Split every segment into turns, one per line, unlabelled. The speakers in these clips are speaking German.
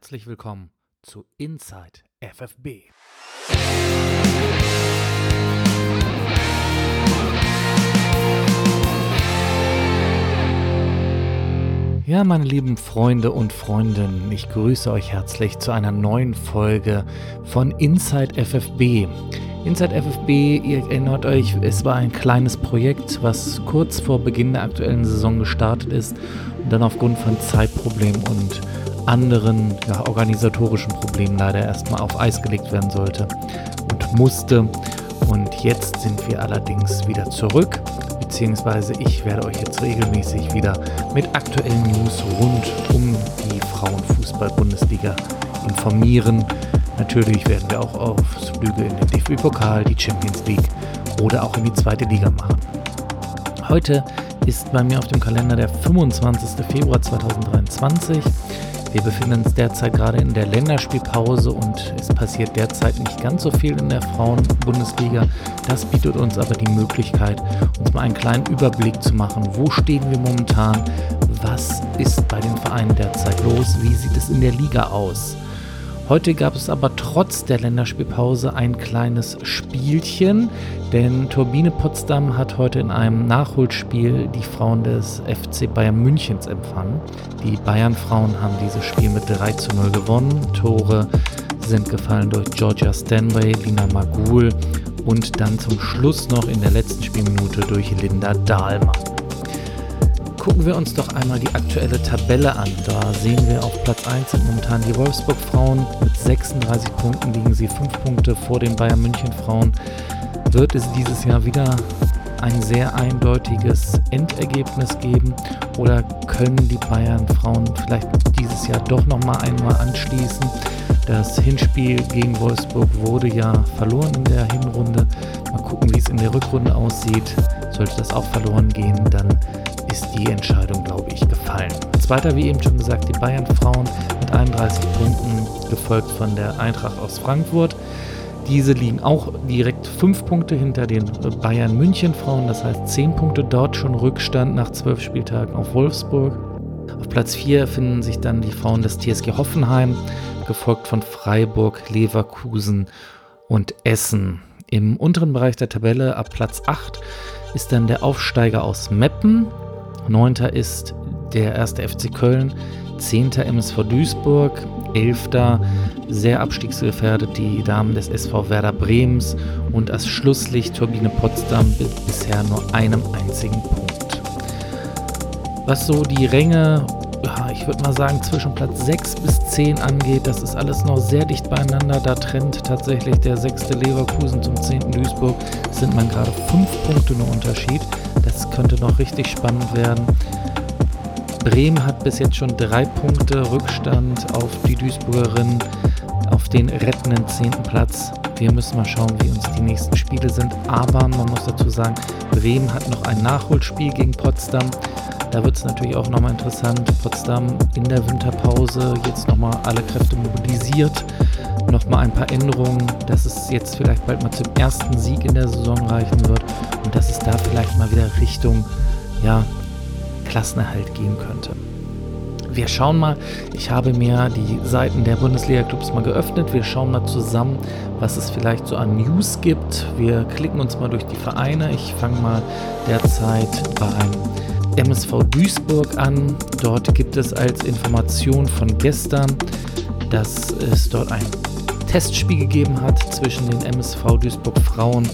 herzlich willkommen zu Inside FFB. Ja, meine lieben Freunde und Freundinnen, ich grüße euch herzlich zu einer neuen Folge von Inside FFB. Inside FFB, ihr erinnert euch, es war ein kleines Projekt, was kurz vor Beginn der aktuellen Saison gestartet ist und dann aufgrund von Zeitproblemen und anderen ja, organisatorischen Problemen leider erstmal auf Eis gelegt werden sollte und musste. Und jetzt sind wir allerdings wieder zurück, beziehungsweise ich werde euch jetzt regelmäßig wieder mit aktuellen News rund um die Frauenfußball-Bundesliga informieren. Natürlich werden wir auch Ausflüge in den DFB-Pokal, die Champions League oder auch in die zweite Liga machen. Heute ist bei mir auf dem Kalender der 25. Februar 2023. Wir befinden uns derzeit gerade in der Länderspielpause und es passiert derzeit nicht ganz so viel in der Frauenbundesliga. Das bietet uns aber die Möglichkeit, uns mal einen kleinen Überblick zu machen. Wo stehen wir momentan? Was ist bei den Vereinen derzeit los? Wie sieht es in der Liga aus? Heute gab es aber trotz der Länderspielpause ein kleines Spielchen, denn Turbine Potsdam hat heute in einem Nachholspiel die Frauen des FC Bayern Münchens empfangen. Die Bayern-Frauen haben dieses Spiel mit 3 zu 0 gewonnen. Tore sind gefallen durch Georgia Stanway, Lina Magul und dann zum Schluss noch in der letzten Spielminute durch Linda Dahlmann. Gucken wir uns doch einmal die aktuelle Tabelle an. Da sehen wir auf Platz 1 sind momentan die Wolfsburg-Frauen. Mit 36 Punkten liegen sie 5 Punkte vor den Bayern München-Frauen. Wird es dieses Jahr wieder ein sehr eindeutiges Endergebnis geben oder können die Bayern-Frauen vielleicht dieses Jahr doch nochmal einmal anschließen? Das Hinspiel gegen Wolfsburg wurde ja verloren in der Hinrunde. Mal gucken, wie es in der Rückrunde aussieht. Sollte das auch verloren gehen, dann ist die Entscheidung, glaube ich, gefallen. Zweiter, wie eben schon gesagt, die Bayern-Frauen mit 31 Punkten, gefolgt von der Eintracht aus Frankfurt. Diese liegen auch direkt 5 Punkte hinter den Bayern München Frauen, das heißt 10 Punkte dort schon Rückstand nach 12 Spieltagen auf Wolfsburg. Auf Platz 4 finden sich dann die Frauen des TSG Hoffenheim, gefolgt von Freiburg, Leverkusen und Essen. Im unteren Bereich der Tabelle ab Platz 8 ist dann der Aufsteiger aus Meppen Neunter ist der erste FC Köln, zehnter MSV Duisburg, elfter sehr abstiegsgefährdet die Damen des SV Werder Brems und als Schlusslicht Turbine Potsdam mit bisher nur einem einzigen Punkt. Was so die Ränge, ja, ich würde mal sagen zwischen Platz 6 bis 10 angeht, das ist alles noch sehr dicht beieinander. Da trennt tatsächlich der sechste Leverkusen zum zehnten Duisburg, sind man gerade fünf Punkte nur Unterschied. Das könnte noch richtig spannend werden. Bremen hat bis jetzt schon drei Punkte Rückstand auf die Duisburgerin auf den rettenden zehnten Platz. Wir müssen mal schauen, wie uns die nächsten Spiele sind. Aber man muss dazu sagen, Bremen hat noch ein Nachholspiel gegen Potsdam. Da wird es natürlich auch nochmal interessant. Potsdam in der Winterpause jetzt nochmal alle Kräfte mobilisiert. Nochmal ein paar Änderungen, dass es jetzt vielleicht bald mal zum ersten Sieg in der Saison reichen wird und dass es da vielleicht mal wieder Richtung ja, Klassenerhalt gehen könnte. Wir schauen mal, ich habe mir die Seiten der Bundesliga-Clubs mal geöffnet. Wir schauen mal zusammen, was es vielleicht so an News gibt. Wir klicken uns mal durch die Vereine. Ich fange mal derzeit beim MSV Duisburg an. Dort gibt es als Information von gestern, dass es dort ein Testspiel gegeben hat zwischen den MSV Duisburg Frauen.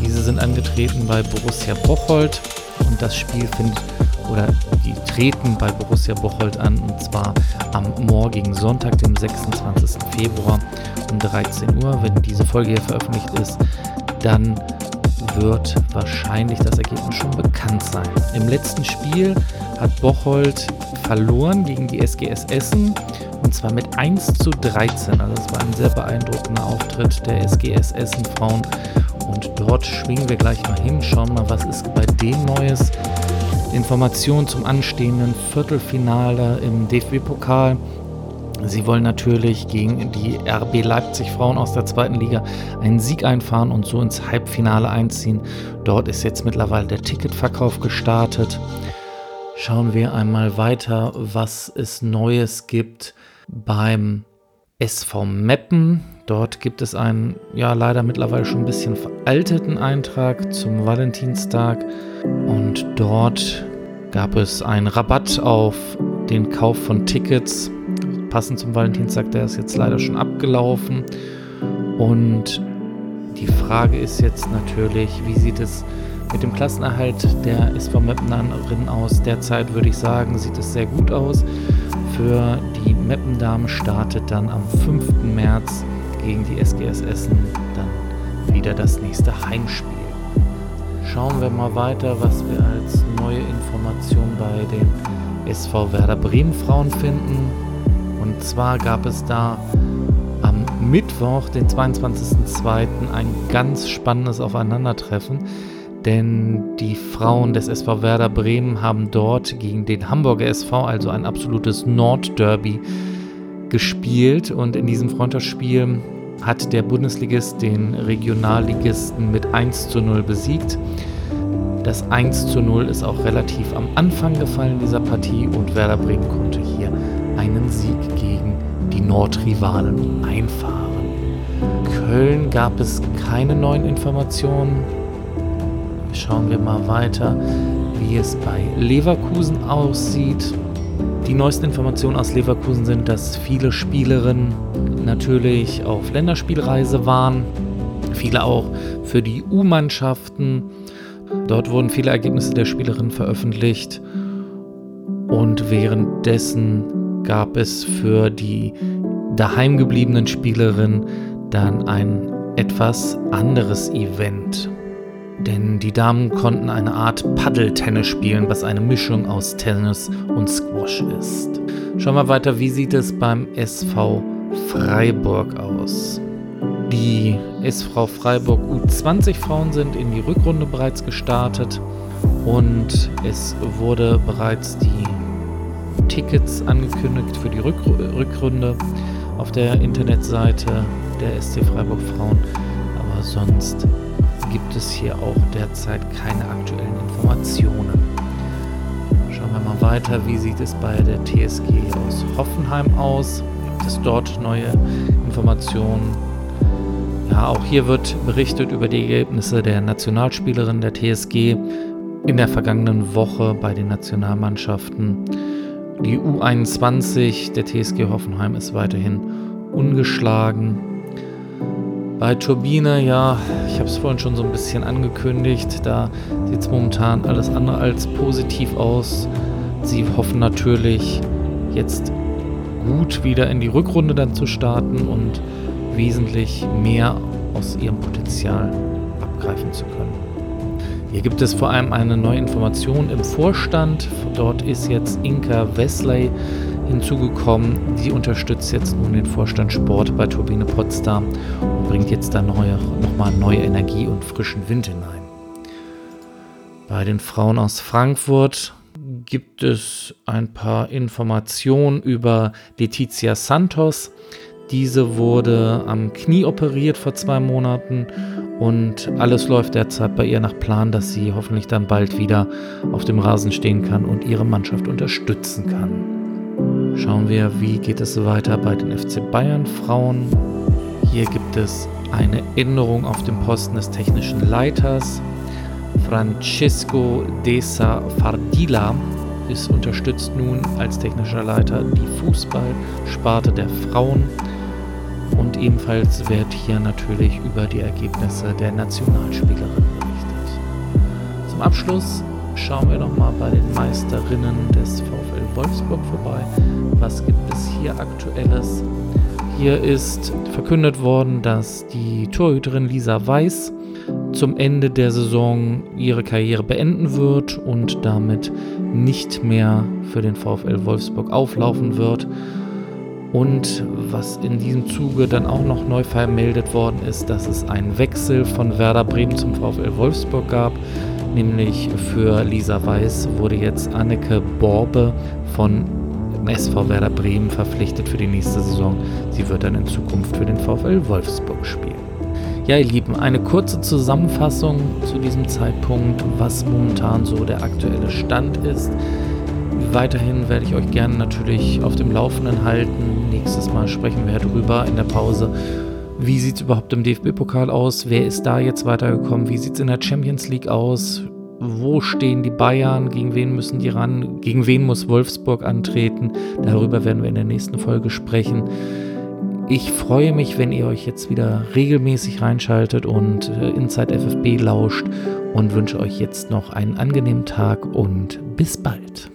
Diese sind angetreten bei Borussia Bocholt und das Spiel findet oder die treten bei Borussia Bocholt an und zwar am morgigen Sonntag, dem 26. Februar um 13 Uhr. Wenn diese Folge hier veröffentlicht ist, dann wird wahrscheinlich das Ergebnis schon bekannt sein. Im letzten Spiel hat Bocholt verloren gegen die SGS Essen und zwar mit 1 zu 13. Also es war ein sehr beeindruckender Auftritt der SGS Essen Frauen und dort schwingen wir gleich mal hin, schauen mal, was ist bei denen Neues. Informationen zum anstehenden Viertelfinale im DFB-Pokal. Sie wollen natürlich gegen die RB Leipzig Frauen aus der zweiten Liga einen Sieg einfahren und so ins Halbfinale einziehen. Dort ist jetzt mittlerweile der Ticketverkauf gestartet. Schauen wir einmal weiter, was es Neues gibt beim SV Meppen. Dort gibt es einen, ja, leider mittlerweile schon ein bisschen veralteten Eintrag zum Valentinstag. Und dort gab es einen Rabatt auf den Kauf von Tickets. Passend zum Valentinstag, der ist jetzt leider schon abgelaufen. Und die Frage ist jetzt natürlich, wie sieht es mit dem Klassenerhalt der SV Meppenerinnen aus? Derzeit würde ich sagen, sieht es sehr gut aus. Für die Meppendamen startet dann am 5. März gegen die SGS Essen dann wieder das nächste Heimspiel. Schauen wir mal weiter, was wir als neue Information bei den SV Werder Bremen Frauen finden. Und zwar gab es da am Mittwoch, den 22.02., ein ganz spannendes Aufeinandertreffen. Denn die Frauen des SV Werder Bremen haben dort gegen den Hamburger SV, also ein absolutes Nordderby, gespielt. Und in diesem Freundschaftsspiel hat der Bundesligist den Regionalligisten mit 1 zu 0 besiegt. Das 1 zu 0 ist auch relativ am Anfang gefallen dieser Partie und Werder Bremen konnte hier einen Sieg gegen die Nordrivalen einfahren. Köln gab es keine neuen Informationen. Schauen wir mal weiter, wie es bei Leverkusen aussieht. Die neuesten Informationen aus Leverkusen sind, dass viele Spielerinnen natürlich auf Länderspielreise waren, viele auch für die U-Mannschaften. Dort wurden viele Ergebnisse der Spielerinnen veröffentlicht und währenddessen gab es für die daheim gebliebenen Spielerinnen dann ein etwas anderes Event. Denn die Damen konnten eine Art Paddeltennis spielen, was eine Mischung aus Tennis und Squash ist. Schauen wir weiter, wie sieht es beim SV Freiburg aus? Die SV Freiburg U20 Frauen sind in die Rückrunde bereits gestartet und es wurde bereits die Tickets angekündigt für die Rückrunde auf der Internetseite der SC Freiburg Frauen. Aber sonst gibt es hier auch derzeit keine aktuellen Informationen. Schauen wir mal weiter, wie sieht es bei der TSG aus Hoffenheim aus? Gibt es dort neue Informationen? Ja, auch hier wird berichtet über die Ergebnisse der Nationalspielerin der TSG in der vergangenen Woche bei den Nationalmannschaften. Die U21 der TSG Hoffenheim ist weiterhin ungeschlagen. Bei Turbine, ja, ich habe es vorhin schon so ein bisschen angekündigt, da sieht es momentan alles andere als positiv aus. Sie hoffen natürlich jetzt gut wieder in die Rückrunde dann zu starten und wesentlich mehr aus ihrem Potenzial abgreifen zu können. Hier gibt es vor allem eine neue Information im Vorstand. Dort ist jetzt Inka Wesley hinzugekommen. Sie unterstützt jetzt nun den Vorstand Sport bei Turbine Potsdam und bringt jetzt da neue, nochmal neue Energie und frischen Wind hinein. Bei den Frauen aus Frankfurt gibt es ein paar Informationen über Letizia Santos. Diese wurde am Knie operiert vor zwei Monaten und alles läuft derzeit bei ihr nach Plan, dass sie hoffentlich dann bald wieder auf dem Rasen stehen kann und ihre Mannschaft unterstützen kann. Schauen wir, wie geht es weiter bei den FC Bayern Frauen. Hier gibt es eine Änderung auf dem Posten des technischen Leiters. Francesco Desa Fardila ist unterstützt nun als technischer Leiter die Fußballsparte der Frauen. Und ebenfalls wird hier natürlich über die Ergebnisse der Nationalspielerin berichtet. Zum Abschluss schauen wir nochmal bei den Meisterinnen des VfL Wolfsburg vorbei. Was gibt es hier aktuelles? Hier ist verkündet worden, dass die Torhüterin Lisa Weiß zum Ende der Saison ihre Karriere beenden wird und damit nicht mehr für den VfL Wolfsburg auflaufen wird. Und was in diesem Zuge dann auch noch neu vermeldet worden ist, dass es einen Wechsel von Werder Bremen zum VfL Wolfsburg gab. Nämlich für Lisa Weiß wurde jetzt Anneke Borbe von SV Werder Bremen verpflichtet für die nächste Saison. Sie wird dann in Zukunft für den VfL Wolfsburg spielen. Ja, ihr Lieben, eine kurze Zusammenfassung zu diesem Zeitpunkt, was momentan so der aktuelle Stand ist. Weiterhin werde ich euch gerne natürlich auf dem Laufenden halten. Nächstes Mal sprechen wir darüber in der Pause. Wie sieht es überhaupt im DFB-Pokal aus? Wer ist da jetzt weitergekommen? Wie sieht es in der Champions League aus? Wo stehen die Bayern? Gegen wen müssen die ran? Gegen wen muss Wolfsburg antreten? Darüber werden wir in der nächsten Folge sprechen. Ich freue mich, wenn ihr euch jetzt wieder regelmäßig reinschaltet und äh, Inside FFB lauscht und wünsche euch jetzt noch einen angenehmen Tag und bis bald.